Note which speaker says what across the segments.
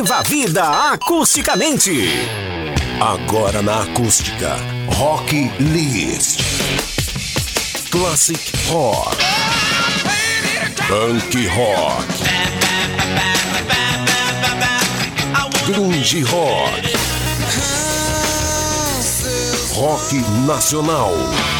Speaker 1: Viva a vida acusticamente.
Speaker 2: Agora na acústica, Rock List. Classic Rock. Punk Rock. Grunge Rock. Rock Nacional.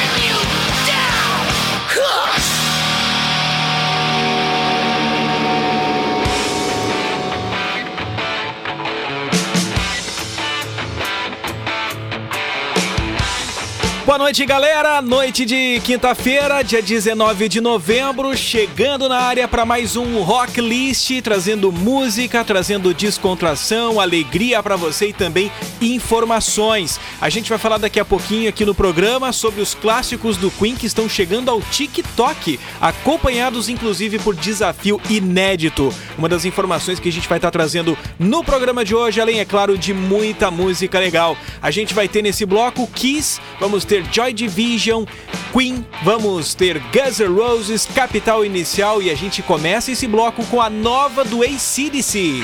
Speaker 3: Boa noite, galera. Noite de quinta-feira, dia 19 de novembro, chegando na área para mais um Rock List, trazendo música, trazendo descontração, alegria para você e também informações. A gente vai falar daqui a pouquinho aqui no programa sobre os clássicos do Queen que estão chegando ao TikTok, acompanhados inclusive por desafio inédito. Uma das informações que a gente vai estar trazendo no programa de hoje, além, é claro, de muita música legal. A gente vai ter nesse bloco Kiss, vamos ter Joy Division, Queen, vamos ter Guns N' Roses, Capital Inicial e a gente começa esse bloco com a nova do ACDC.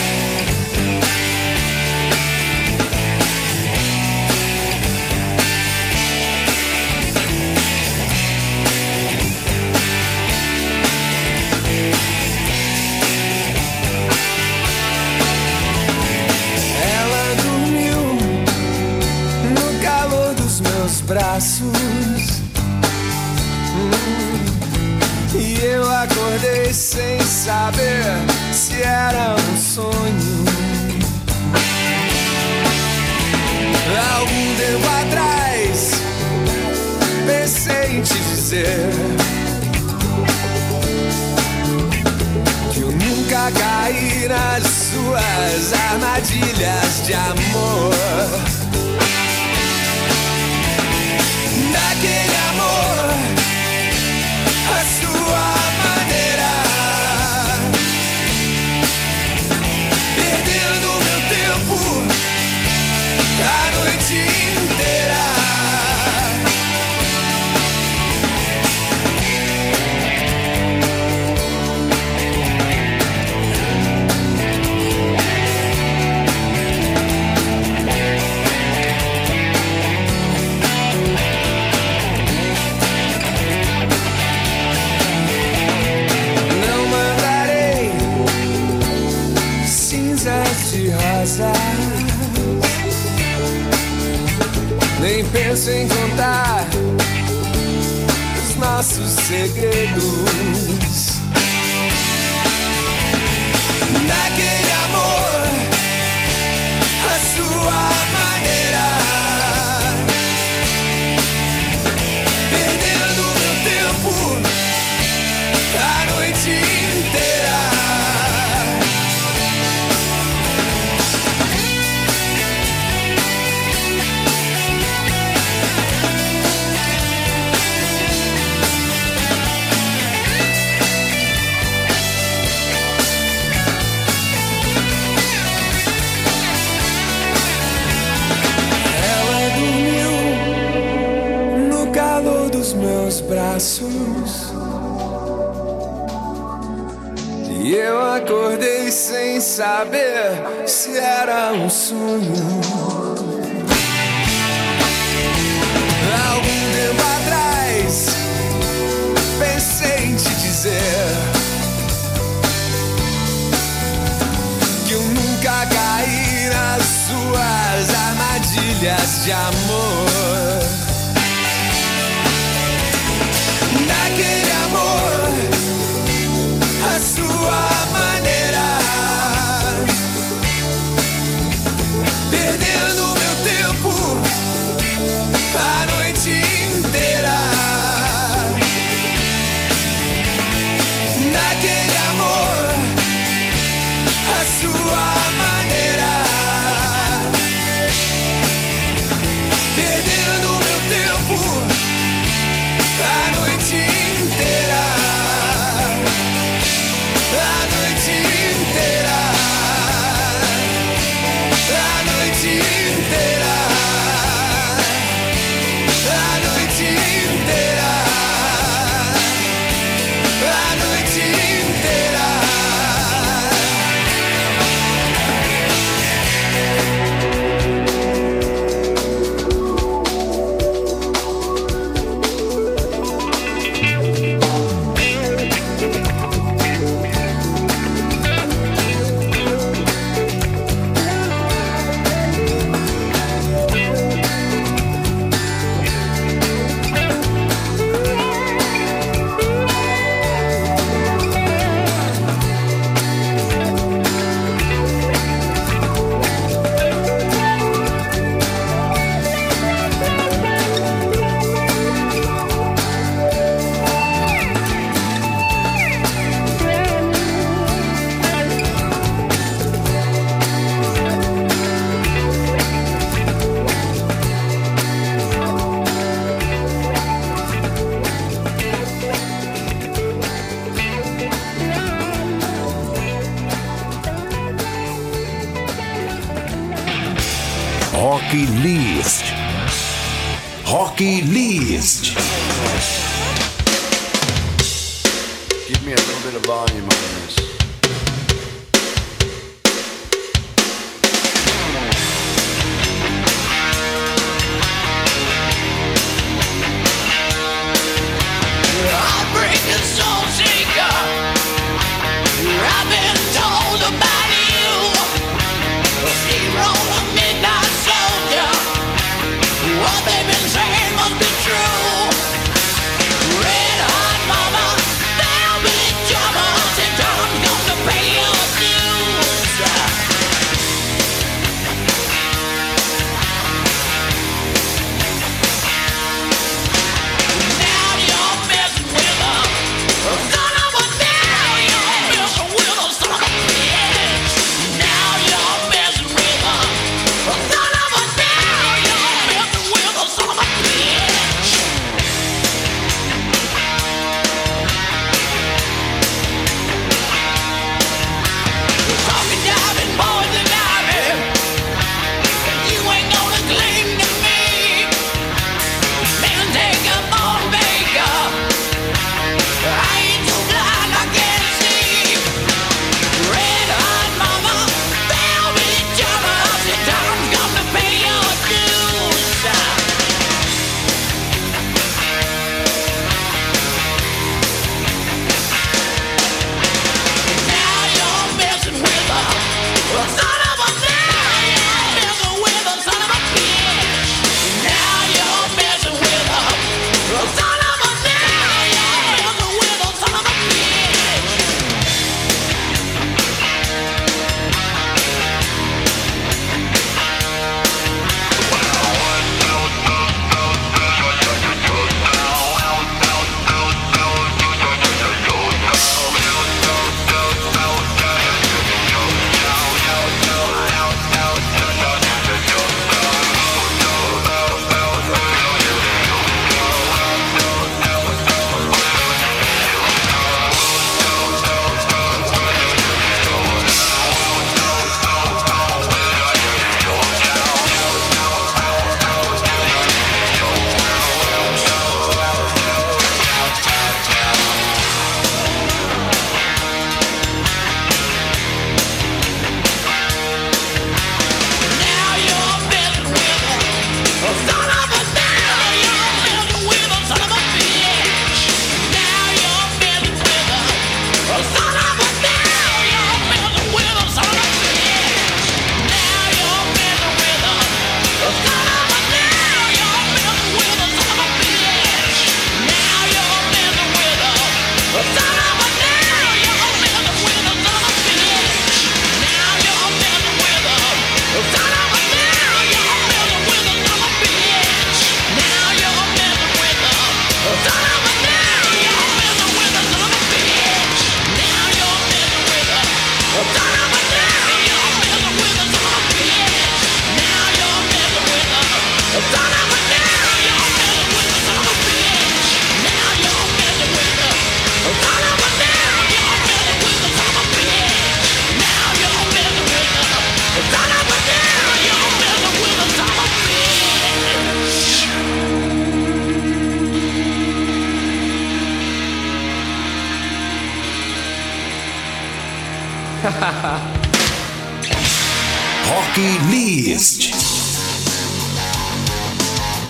Speaker 4: Saber se era um sonho. Algum tempo atrás, pensei em te dizer que eu nunca caí nas suas armadilhas de amor. Penso em contar os nossos segredos. E eu acordei sem saber se era um sonho. Algum tempo atrás, pensei em te dizer que eu nunca caí nas suas armadilhas de amor. Sua maneira.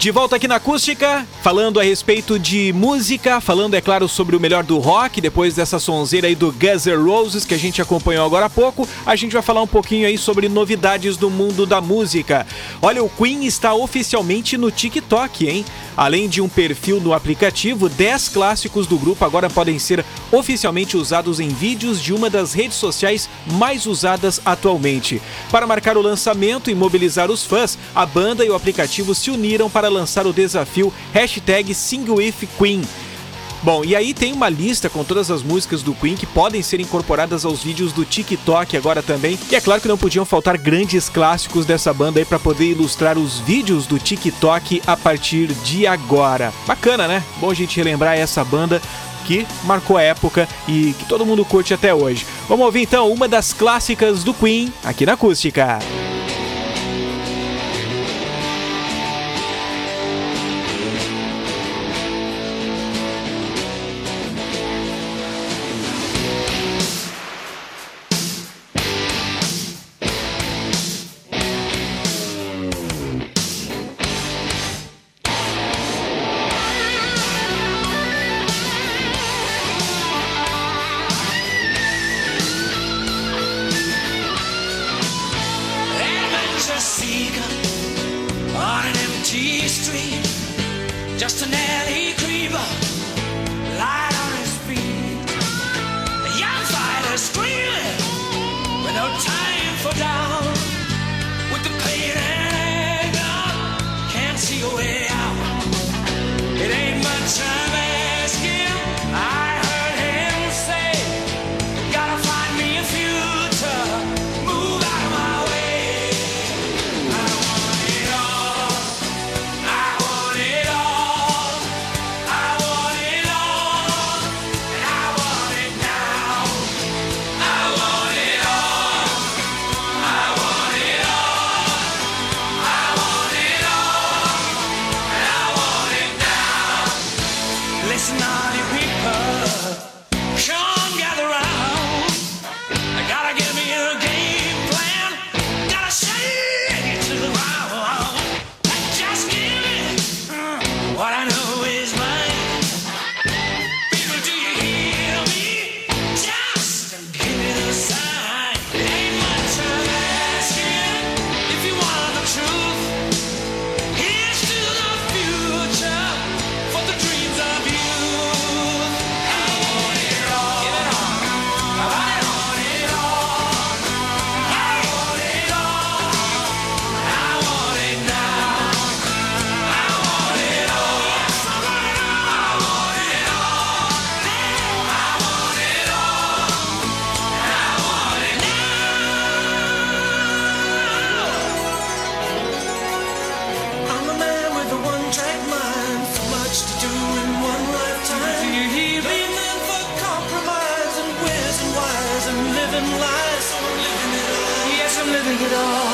Speaker 5: De volta aqui na Acústica, falando a respeito de música, falando, é claro, sobre o melhor do rock, depois dessa sonzeira aí do N' Roses que a gente acompanhou agora há pouco, a gente vai falar um pouquinho aí sobre novidades do mundo da música. Olha, o Queen está oficialmente no TikTok, hein? Além de um perfil no aplicativo, 10 clássicos do grupo agora podem ser oficialmente usados em vídeos de uma das redes sociais mais usadas atualmente. Para marcar o lançamento e mobilizar os fãs, a banda e o aplicativo se uniram para lançar o desafio hashtag SingWithQueen. Bom, e aí tem uma lista com todas as músicas do Queen que podem ser incorporadas aos vídeos do TikTok agora também. E é claro que não podiam faltar grandes clássicos dessa banda aí para poder ilustrar os vídeos do TikTok a partir de agora. Bacana, né? Bom a gente relembrar essa banda que marcou a época e que todo mundo curte até hoje. Vamos ouvir então uma das clássicas do Queen aqui na Acústica.
Speaker 6: Adventure C-O-N it all.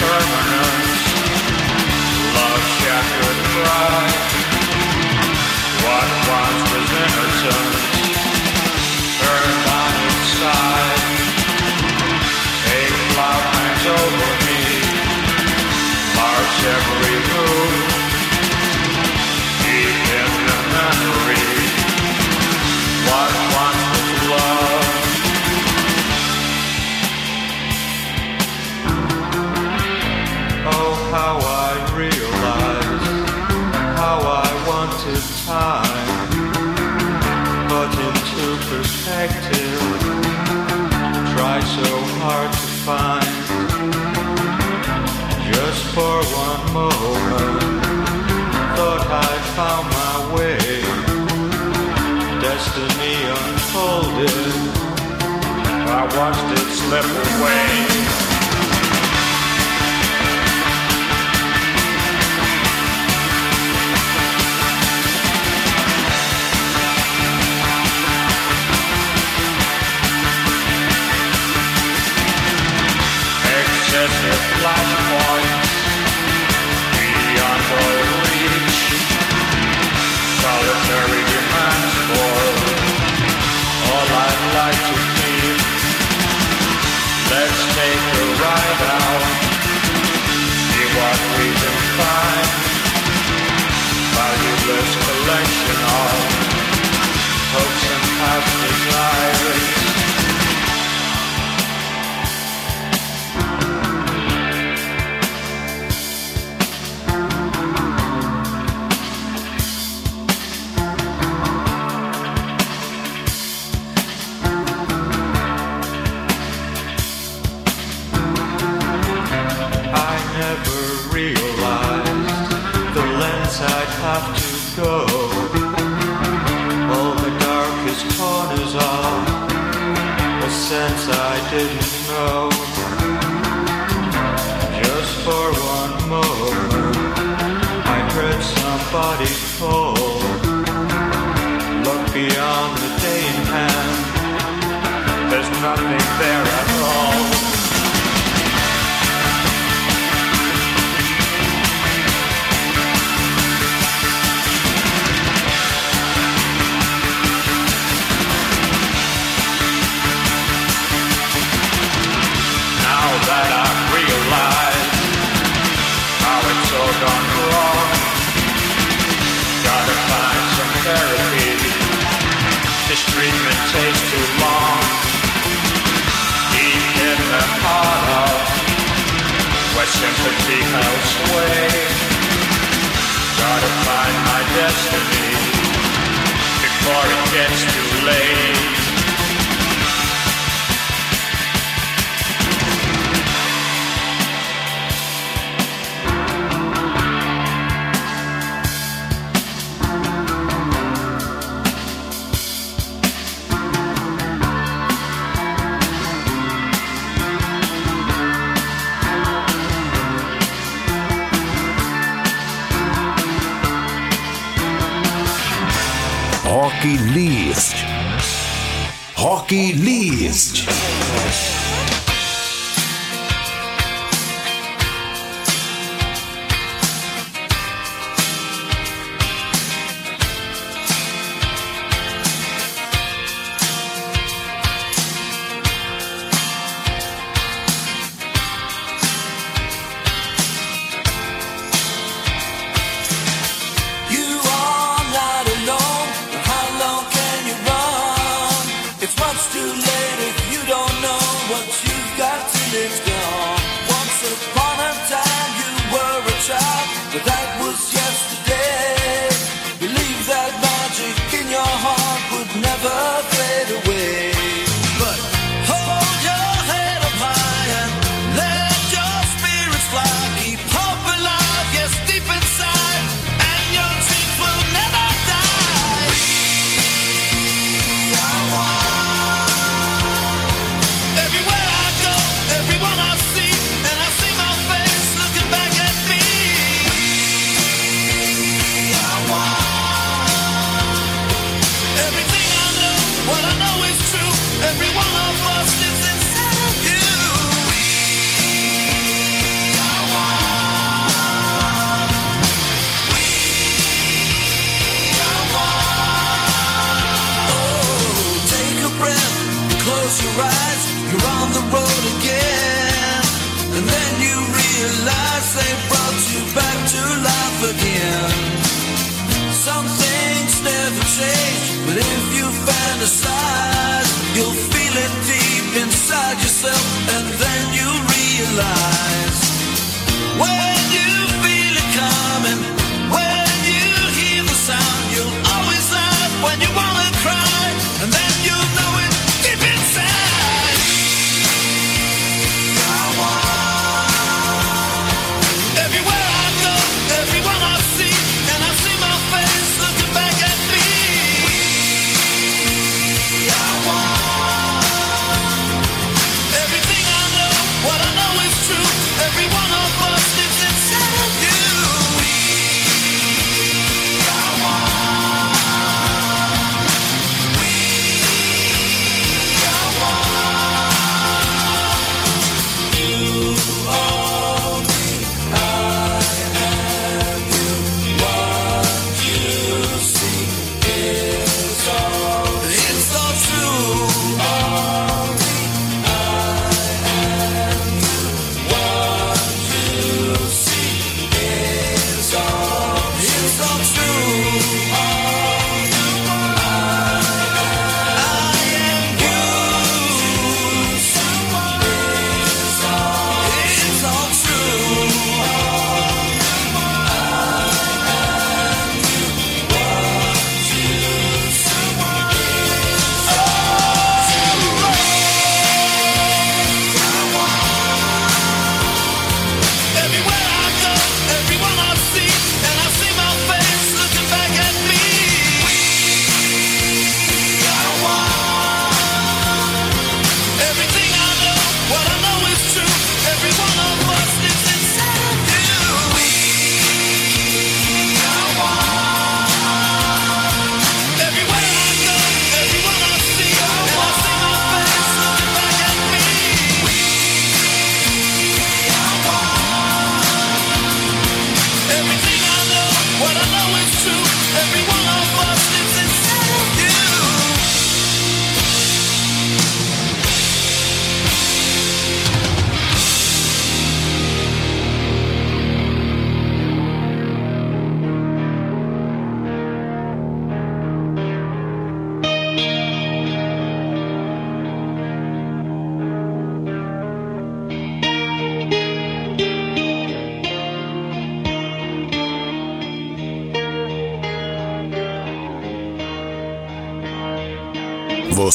Speaker 6: permanence. Love shattered pride. I
Speaker 7: watched it slip away. excessive. find valueless collection of hopes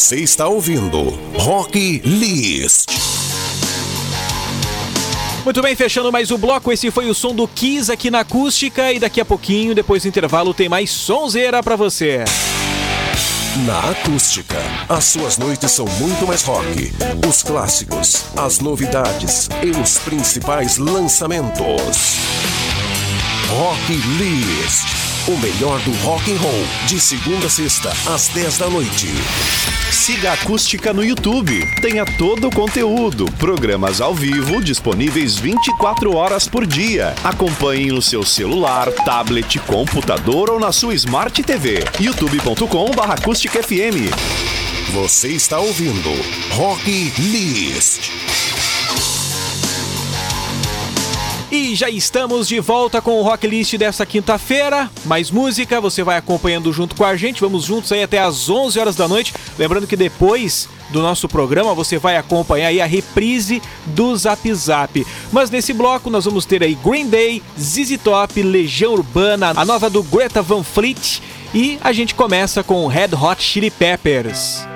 Speaker 2: Você está ouvindo Rock List.
Speaker 5: Muito bem, fechando mais o bloco, esse foi o som do Kiss aqui na acústica e daqui a pouquinho, depois do intervalo, tem mais sonzeira pra você.
Speaker 2: Na acústica, as suas noites são muito mais rock. Os clássicos, as novidades e os principais lançamentos. Rock List. O melhor do rock and roll, de segunda a sexta, às 10 da noite.
Speaker 8: Siga a Acústica no YouTube. Tenha todo o conteúdo, programas ao vivo disponíveis 24 horas por dia. Acompanhe no seu celular, tablet, computador ou na sua Smart TV. youtube.com/acústicafm.
Speaker 2: Você está ouvindo Rock List.
Speaker 5: E já estamos de volta com o Rock List dessa quinta-feira. Mais música, você vai acompanhando junto com a gente. Vamos juntos aí até às 11 horas da noite. Lembrando que depois do nosso programa você vai acompanhar aí a reprise do Zap Zap. Mas nesse bloco nós vamos ter aí Green Day, ZZ Top, Legião Urbana, a nova do Greta Van Fleet e a gente começa com Red Hot Chili Peppers.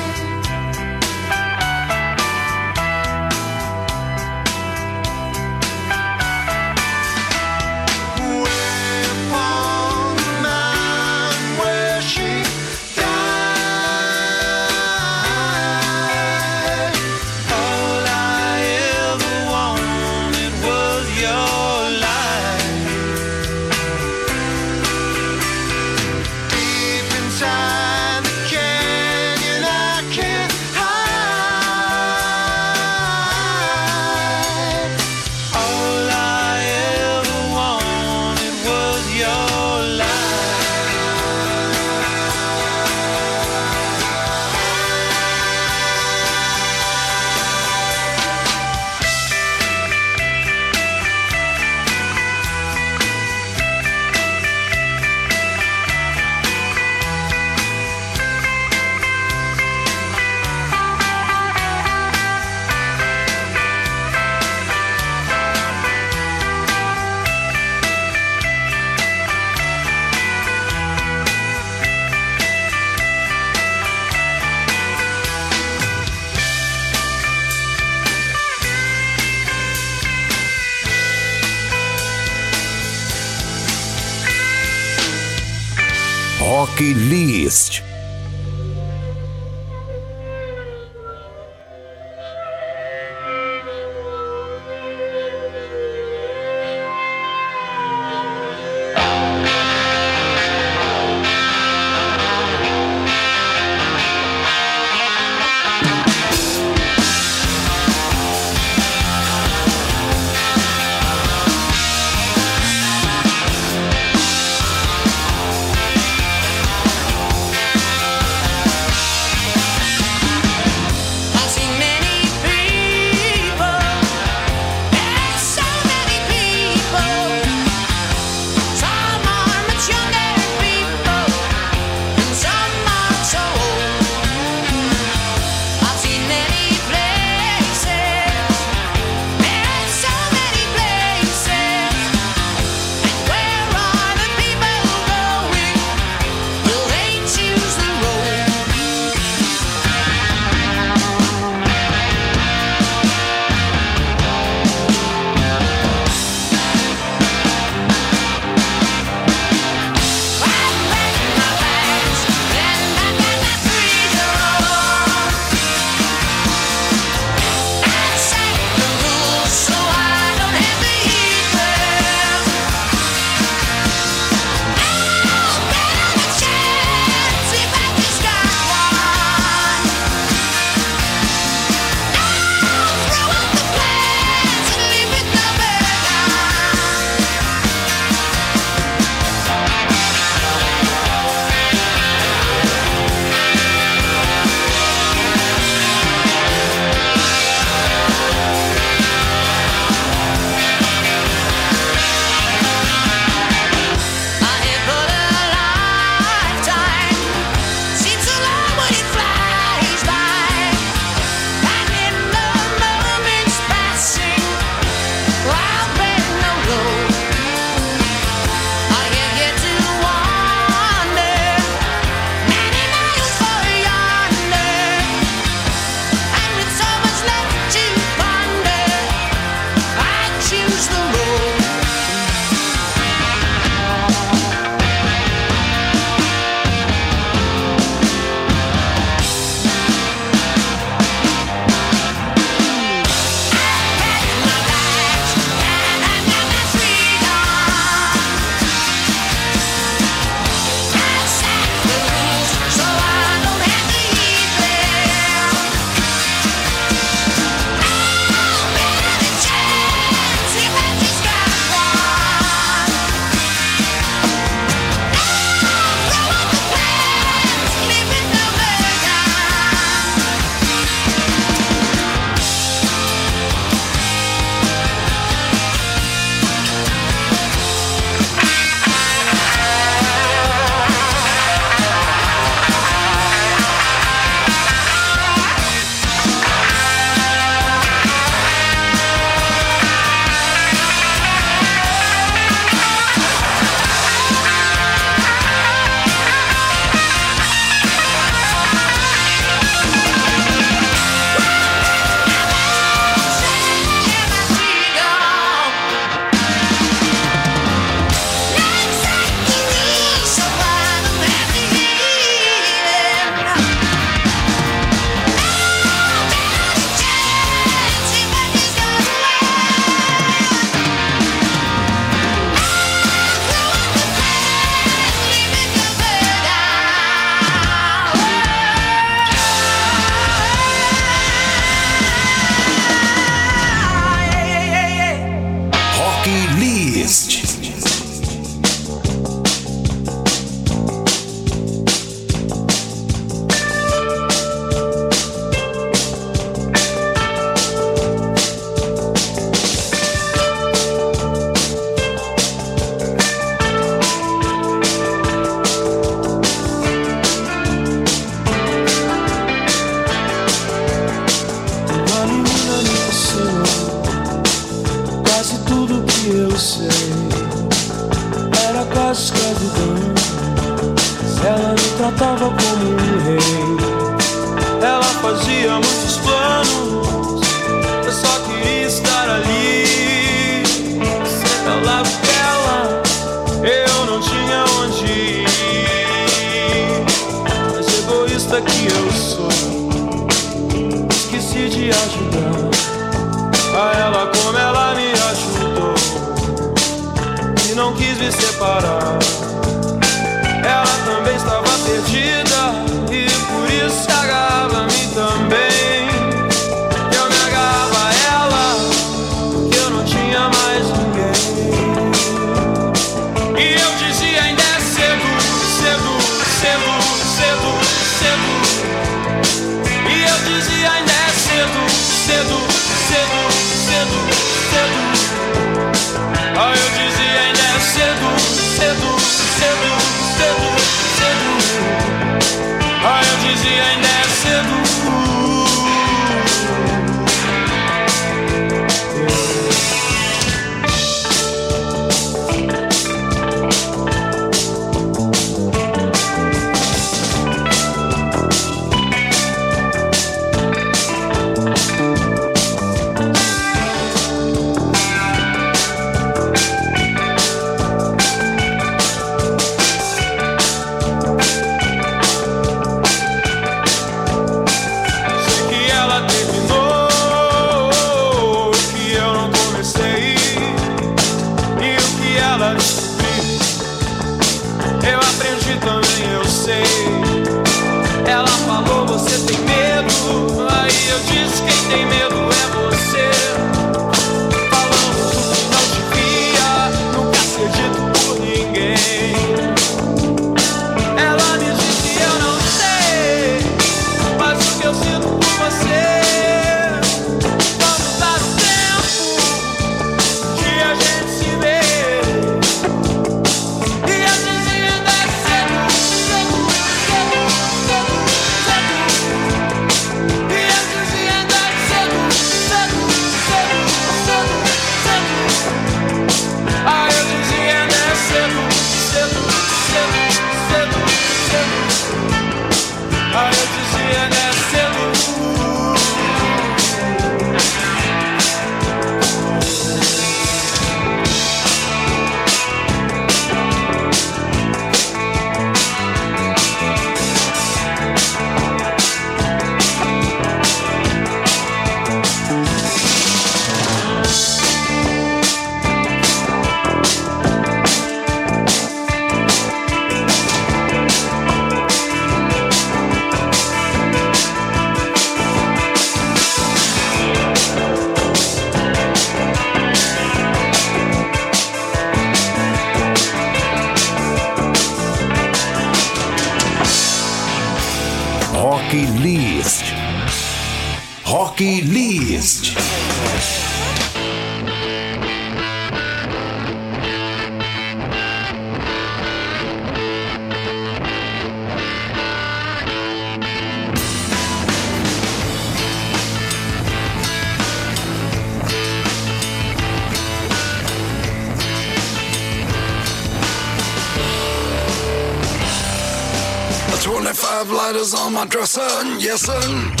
Speaker 9: cabeça.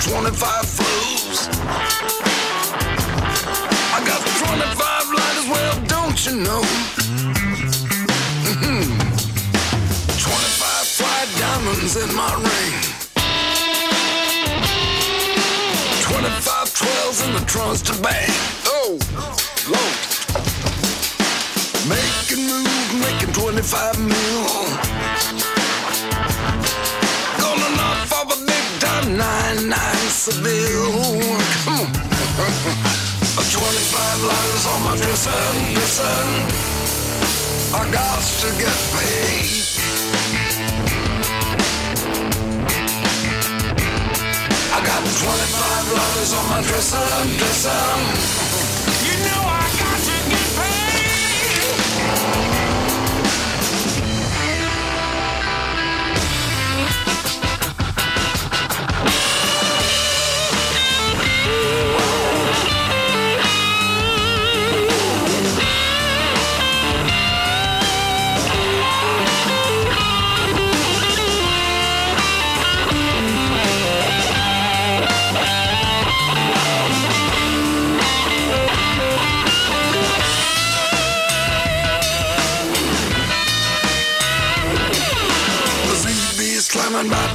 Speaker 9: 25 flows. I got 25 lighters, well, don't you know? Mm-hmm. 25 fly diamonds in my ring. 25 12s in the trunks to bang. Oh, low. Making moves, making 25 mil. 999 Seville. Mm. 25 lines on my dresser, dresser. I got to get paid. I got 25 lines on my dresser, dresser.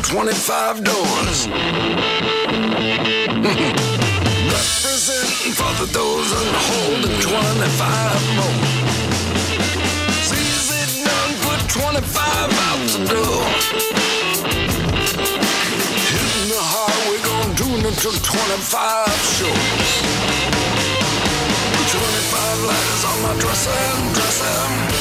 Speaker 9: 25 doors. Representing for the dozen holding 25 more. It's easy done, put 25 out the door. Hitting the highway, gonna do it until 25 shows. 25 letters on my dresser, dresser.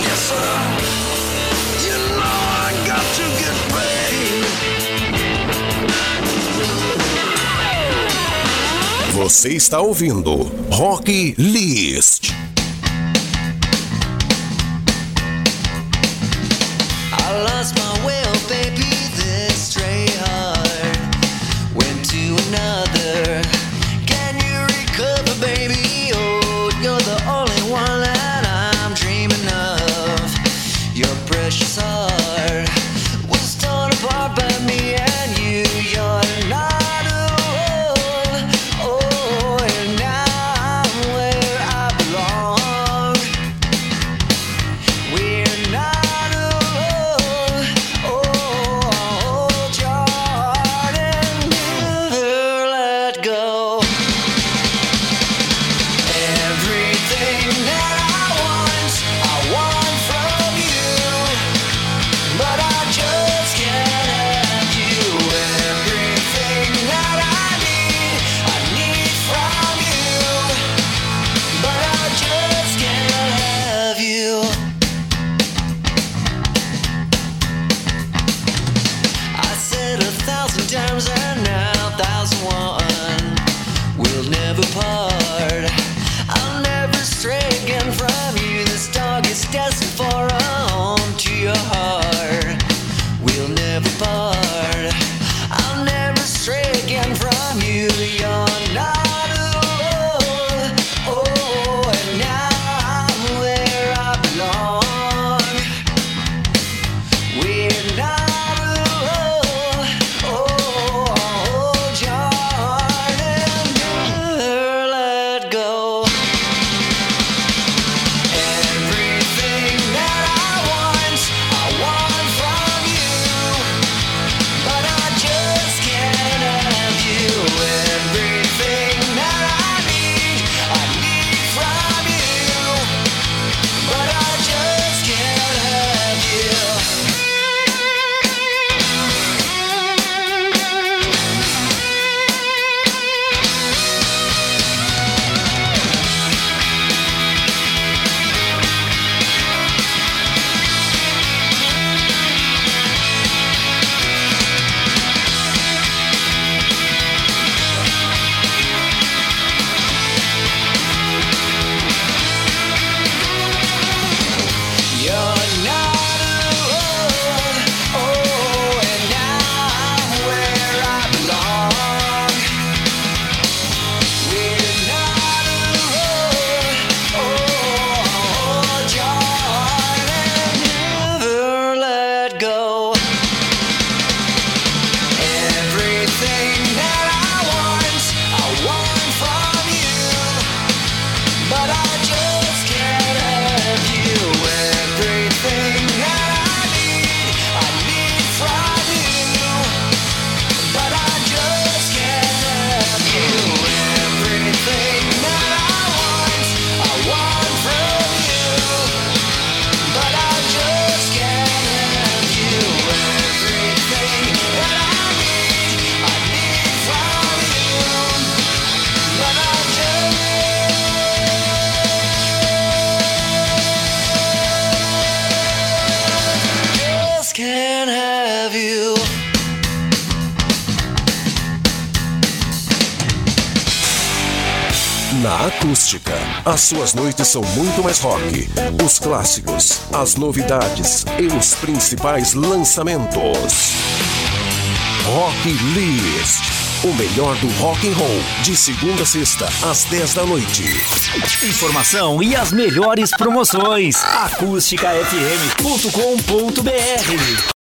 Speaker 9: Yes sir. You know I got to get paid.
Speaker 7: Você está ouvindo Rock List.
Speaker 2: Suas noites são muito mais rock. Os clássicos, as novidades e os principais lançamentos. Rock List. O melhor do rock and roll, de segunda a sexta, às 10 da noite.
Speaker 1: Informação e as melhores promoções. acústicafm.com.br